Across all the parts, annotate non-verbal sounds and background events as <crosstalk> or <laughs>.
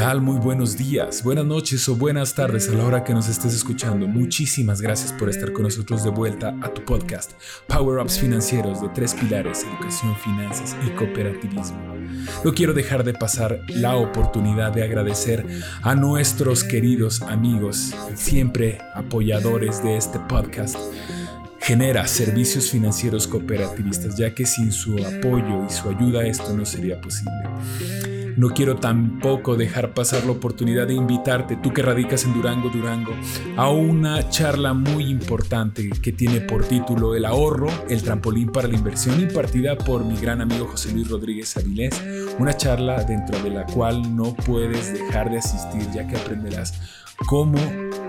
¿Qué tal? Muy buenos días, buenas noches o buenas tardes a la hora que nos estés escuchando. Muchísimas gracias por estar con nosotros de vuelta a tu podcast Power Ups Financieros de tres pilares, educación, finanzas y cooperativismo. No quiero dejar de pasar la oportunidad de agradecer a nuestros queridos amigos, siempre apoyadores de este podcast genera servicios financieros cooperativistas, ya que sin su apoyo y su ayuda esto no sería posible. No quiero tampoco dejar pasar la oportunidad de invitarte, tú que radicas en Durango, Durango, a una charla muy importante que tiene por título El ahorro, el trampolín para la inversión, impartida por mi gran amigo José Luis Rodríguez Avilés. Una charla dentro de la cual no puedes dejar de asistir, ya que aprenderás cómo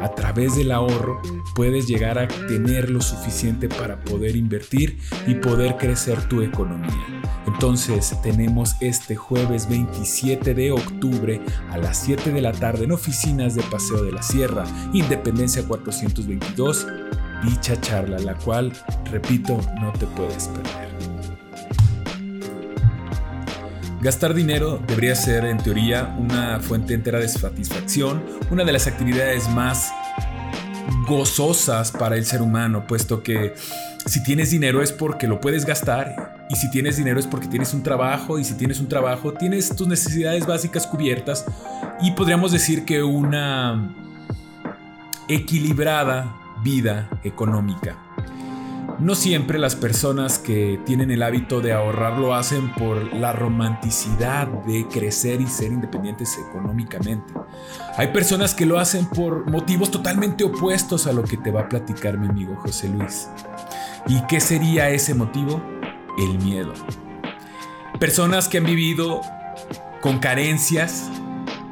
a través del ahorro puedes llegar a tener lo suficiente para poder invertir y poder crecer tu economía. Entonces tenemos este jueves 27 de octubre a las 7 de la tarde en oficinas de Paseo de la Sierra, Independencia 422, dicha charla, la cual, repito, no te puedes perder. Gastar dinero debería ser, en teoría, una fuente entera de satisfacción, una de las actividades más gozosas para el ser humano, puesto que si tienes dinero es porque lo puedes gastar y si tienes dinero es porque tienes un trabajo y si tienes un trabajo tienes tus necesidades básicas cubiertas y podríamos decir que una equilibrada vida económica. No siempre las personas que tienen el hábito de ahorrar lo hacen por la romanticidad de crecer y ser independientes económicamente. Hay personas que lo hacen por motivos totalmente opuestos a lo que te va a platicar mi amigo José Luis. ¿Y qué sería ese motivo? El miedo. Personas que han vivido con carencias,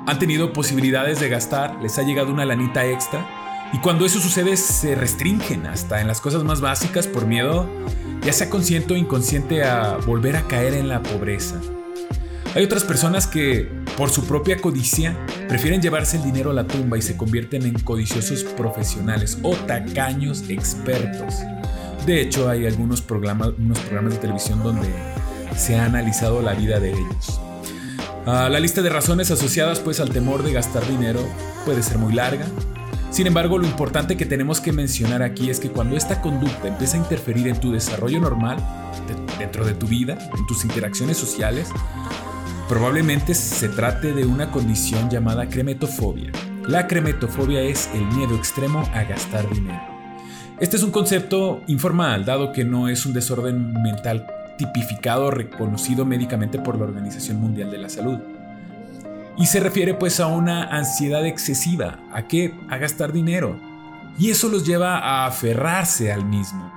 han tenido posibilidades de gastar, les ha llegado una lanita extra y cuando eso sucede se restringen hasta en las cosas más básicas por miedo, ya sea consciente o inconsciente, a volver a caer en la pobreza. Hay otras personas que, por su propia codicia, prefieren llevarse el dinero a la tumba y se convierten en codiciosos profesionales o tacaños expertos. De hecho, hay algunos programas, de televisión donde se ha analizado la vida de ellos. Ah, la lista de razones asociadas pues al temor de gastar dinero puede ser muy larga, sin embargo, lo importante que tenemos que mencionar aquí es que cuando esta conducta empieza a interferir en tu desarrollo normal, dentro de tu vida, en tus interacciones sociales, probablemente se trate de una condición llamada cremetofobia. La cremetofobia es el miedo extremo a gastar dinero. Este es un concepto informal, dado que no es un desorden mental tipificado reconocido médicamente por la Organización Mundial de la Salud. Y se refiere pues a una ansiedad excesiva, a qué? A gastar dinero. Y eso los lleva a aferrarse al mismo.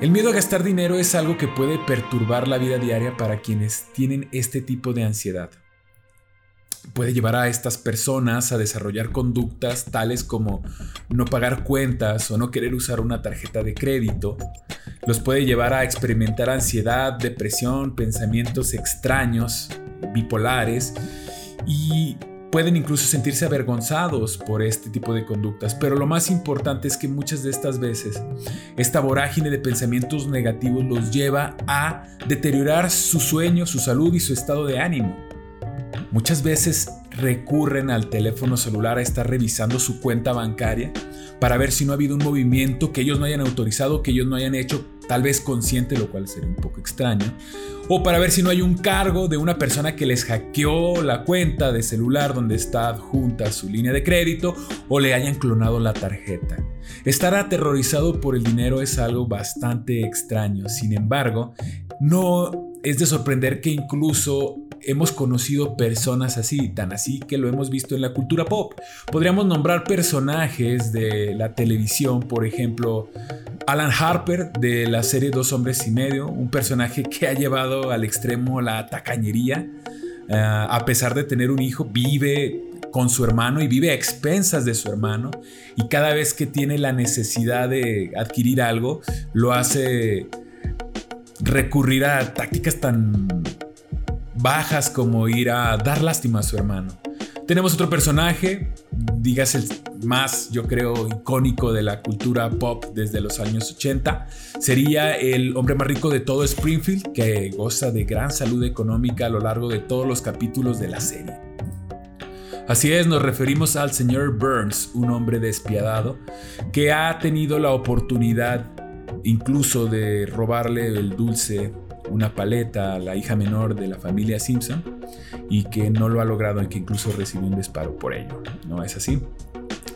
El miedo a gastar dinero es algo que puede perturbar la vida diaria para quienes tienen este tipo de ansiedad. Puede llevar a estas personas a desarrollar conductas tales como no pagar cuentas o no querer usar una tarjeta de crédito. Los puede llevar a experimentar ansiedad, depresión, pensamientos extraños, bipolares y pueden incluso sentirse avergonzados por este tipo de conductas, pero lo más importante es que muchas de estas veces esta vorágine de pensamientos negativos los lleva a deteriorar su sueño, su salud y su estado de ánimo. Muchas veces recurren al teléfono celular a estar revisando su cuenta bancaria para ver si no ha habido un movimiento que ellos no hayan autorizado, que ellos no hayan hecho, tal vez consciente, lo cual sería un poco extraño, o para ver si no hay un cargo de una persona que les hackeó la cuenta de celular donde está adjunta su línea de crédito o le hayan clonado la tarjeta. Estar aterrorizado por el dinero es algo bastante extraño, sin embargo, no es de sorprender que incluso hemos conocido personas así, tan así que lo hemos visto en la cultura pop. Podríamos nombrar personajes de la televisión, por ejemplo, Alan Harper de la serie Dos Hombres y Medio, un personaje que ha llevado al extremo la tacañería. Eh, a pesar de tener un hijo, vive con su hermano y vive a expensas de su hermano y cada vez que tiene la necesidad de adquirir algo, lo hace recurrir a tácticas tan bajas como ir a dar lástima a su hermano. Tenemos otro personaje, dígase más, yo creo, icónico de la cultura pop desde los años 80. Sería el hombre más rico de todo Springfield, que goza de gran salud económica a lo largo de todos los capítulos de la serie. Así es, nos referimos al señor Burns, un hombre despiadado, que ha tenido la oportunidad incluso de robarle el dulce, una paleta a la hija menor de la familia Simpson, y que no lo ha logrado y que incluso recibió un disparo por ello. ¿No es así?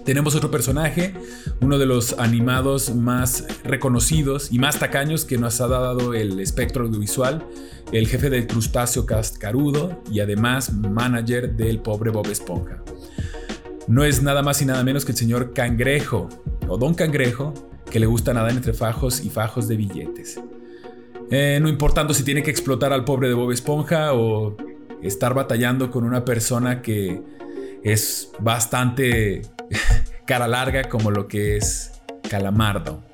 Tenemos otro personaje, uno de los animados más reconocidos y más tacaños que nos ha dado el espectro audiovisual, el jefe del crustáceo cascarudo y además manager del pobre Bob Esponja. No es nada más y nada menos que el señor Cangrejo, o Don Cangrejo, que le gusta nadar entre fajos y fajos de billetes. Eh, no importando si tiene que explotar al pobre de Bob Esponja o estar batallando con una persona que es bastante <laughs> cara larga como lo que es Calamardo.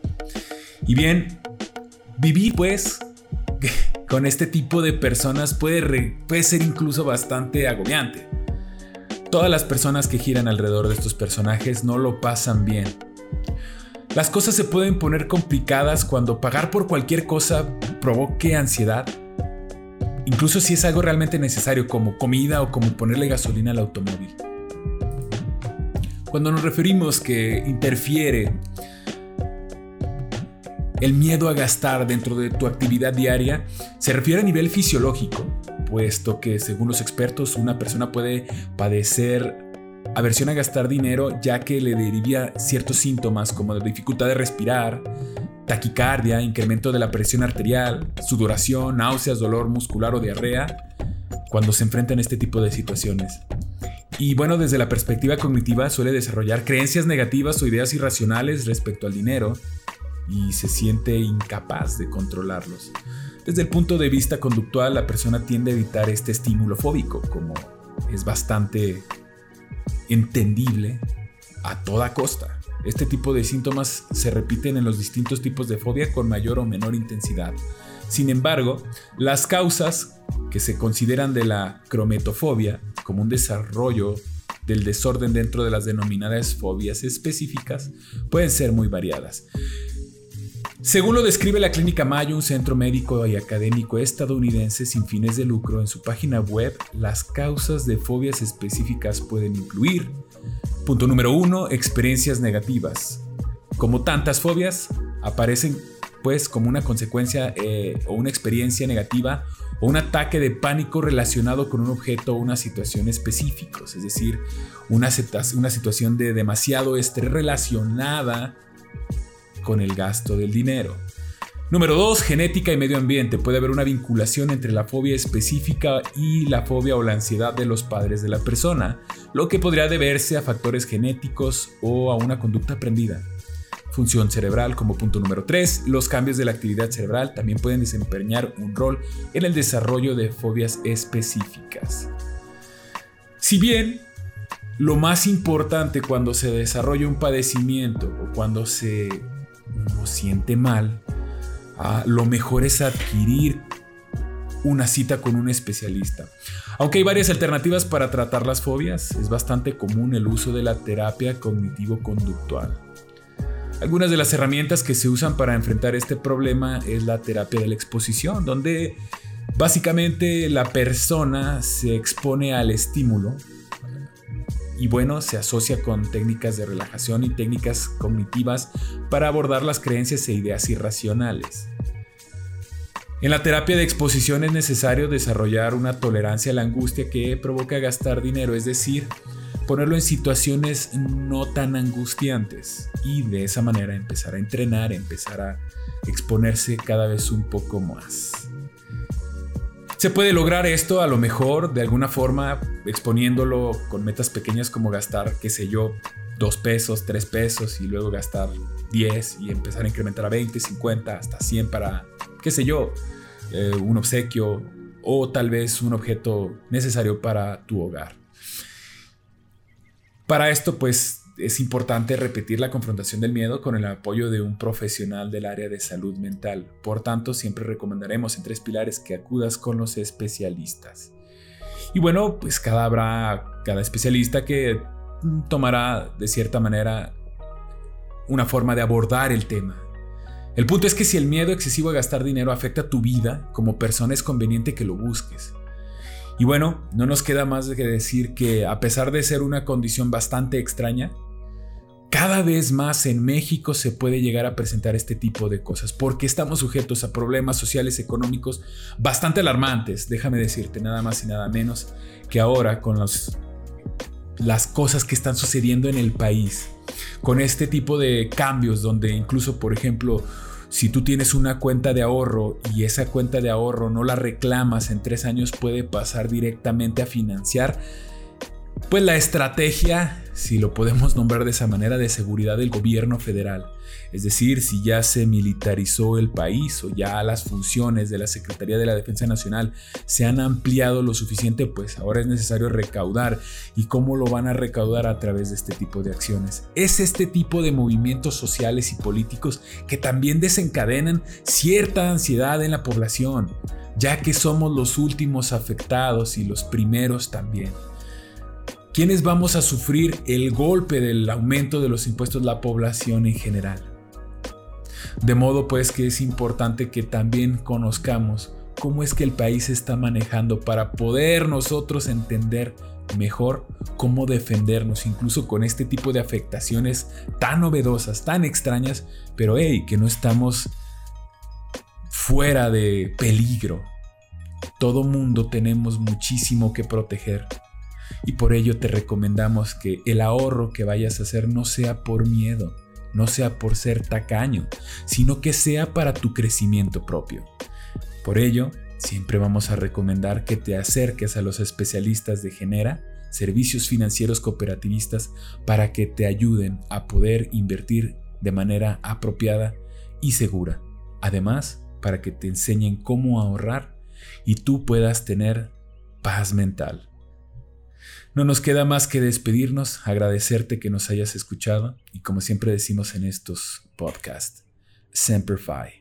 Y bien, vivir pues <laughs> con este tipo de personas puede, puede ser incluso bastante agobiante. Todas las personas que giran alrededor de estos personajes no lo pasan bien. Las cosas se pueden poner complicadas cuando pagar por cualquier cosa provoque ansiedad. Incluso si es algo realmente necesario como comida o como ponerle gasolina al automóvil. Cuando nos referimos que interfiere el miedo a gastar dentro de tu actividad diaria, se refiere a nivel fisiológico, puesto que según los expertos una persona puede padecer aversión a gastar dinero ya que le deriva ciertos síntomas como de dificultad de respirar, taquicardia, incremento de la presión arterial, sudoración, náuseas, dolor muscular o diarrea cuando se enfrentan a este tipo de situaciones. Y bueno, desde la perspectiva cognitiva suele desarrollar creencias negativas o ideas irracionales respecto al dinero y se siente incapaz de controlarlos. Desde el punto de vista conductual, la persona tiende a evitar este estímulo fóbico, como es bastante entendible a toda costa. Este tipo de síntomas se repiten en los distintos tipos de fobia con mayor o menor intensidad. Sin embargo, las causas que se consideran de la crometofobia como un desarrollo del desorden dentro de las denominadas fobias específicas pueden ser muy variadas. Según lo describe la Clínica Mayo, un centro médico y académico estadounidense sin fines de lucro, en su página web, las causas de fobias específicas pueden incluir, punto número uno, experiencias negativas. Como tantas fobias, aparecen pues como una consecuencia eh, o una experiencia negativa o un ataque de pánico relacionado con un objeto o una situación específicos, es decir, una, una situación de demasiado estrés relacionada con el gasto del dinero. Número 2. Genética y medio ambiente. Puede haber una vinculación entre la fobia específica y la fobia o la ansiedad de los padres de la persona, lo que podría deberse a factores genéticos o a una conducta aprendida función cerebral como punto número 3. Los cambios de la actividad cerebral también pueden desempeñar un rol en el desarrollo de fobias específicas. Si bien lo más importante cuando se desarrolla un padecimiento o cuando se siente mal, ah, lo mejor es adquirir una cita con un especialista. Aunque hay varias alternativas para tratar las fobias, es bastante común el uso de la terapia cognitivo-conductual. Algunas de las herramientas que se usan para enfrentar este problema es la terapia de la exposición, donde básicamente la persona se expone al estímulo y bueno, se asocia con técnicas de relajación y técnicas cognitivas para abordar las creencias e ideas irracionales. En la terapia de exposición es necesario desarrollar una tolerancia a la angustia que provoca gastar dinero, es decir, ponerlo en situaciones no tan angustiantes y de esa manera empezar a entrenar, empezar a exponerse cada vez un poco más. Se puede lograr esto a lo mejor de alguna forma exponiéndolo con metas pequeñas como gastar, qué sé yo, dos pesos, tres pesos y luego gastar 10 y empezar a incrementar a 20, 50, hasta 100 para, qué sé yo, eh, un obsequio o tal vez un objeto necesario para tu hogar. Para esto, pues es importante repetir la confrontación del miedo con el apoyo de un profesional del área de salud mental. Por tanto, siempre recomendaremos en tres pilares que acudas con los especialistas. Y bueno, pues cada habrá cada especialista que tomará de cierta manera una forma de abordar el tema. El punto es que si el miedo excesivo a gastar dinero afecta tu vida como persona es conveniente que lo busques. Y bueno, no nos queda más que decir que a pesar de ser una condición bastante extraña, cada vez más en México se puede llegar a presentar este tipo de cosas, porque estamos sujetos a problemas sociales económicos bastante alarmantes, déjame decirte, nada más y nada menos que ahora con las cosas que están sucediendo en el país, con este tipo de cambios donde incluso, por ejemplo, si tú tienes una cuenta de ahorro y esa cuenta de ahorro no la reclamas en tres años, puede pasar directamente a financiar pues la estrategia, si lo podemos nombrar de esa manera, de seguridad del gobierno federal. Es decir, si ya se militarizó el país o ya las funciones de la Secretaría de la Defensa Nacional se han ampliado lo suficiente, pues ahora es necesario recaudar. ¿Y cómo lo van a recaudar a través de este tipo de acciones? Es este tipo de movimientos sociales y políticos que también desencadenan cierta ansiedad en la población, ya que somos los últimos afectados y los primeros también. ¿Quiénes vamos a sufrir el golpe del aumento de los impuestos? La población en general. De modo pues que es importante que también conozcamos cómo es que el país se está manejando para poder nosotros entender mejor cómo defendernos, incluso con este tipo de afectaciones tan novedosas, tan extrañas, pero hey, que no estamos fuera de peligro. Todo mundo tenemos muchísimo que proteger y por ello te recomendamos que el ahorro que vayas a hacer no sea por miedo, no sea por ser tacaño, sino que sea para tu crecimiento propio. Por ello, siempre vamos a recomendar que te acerques a los especialistas de Genera, servicios financieros cooperativistas, para que te ayuden a poder invertir de manera apropiada y segura. Además, para que te enseñen cómo ahorrar y tú puedas tener paz mental. No nos queda más que despedirnos, agradecerte que nos hayas escuchado y como siempre decimos en estos podcasts, Semper Fi.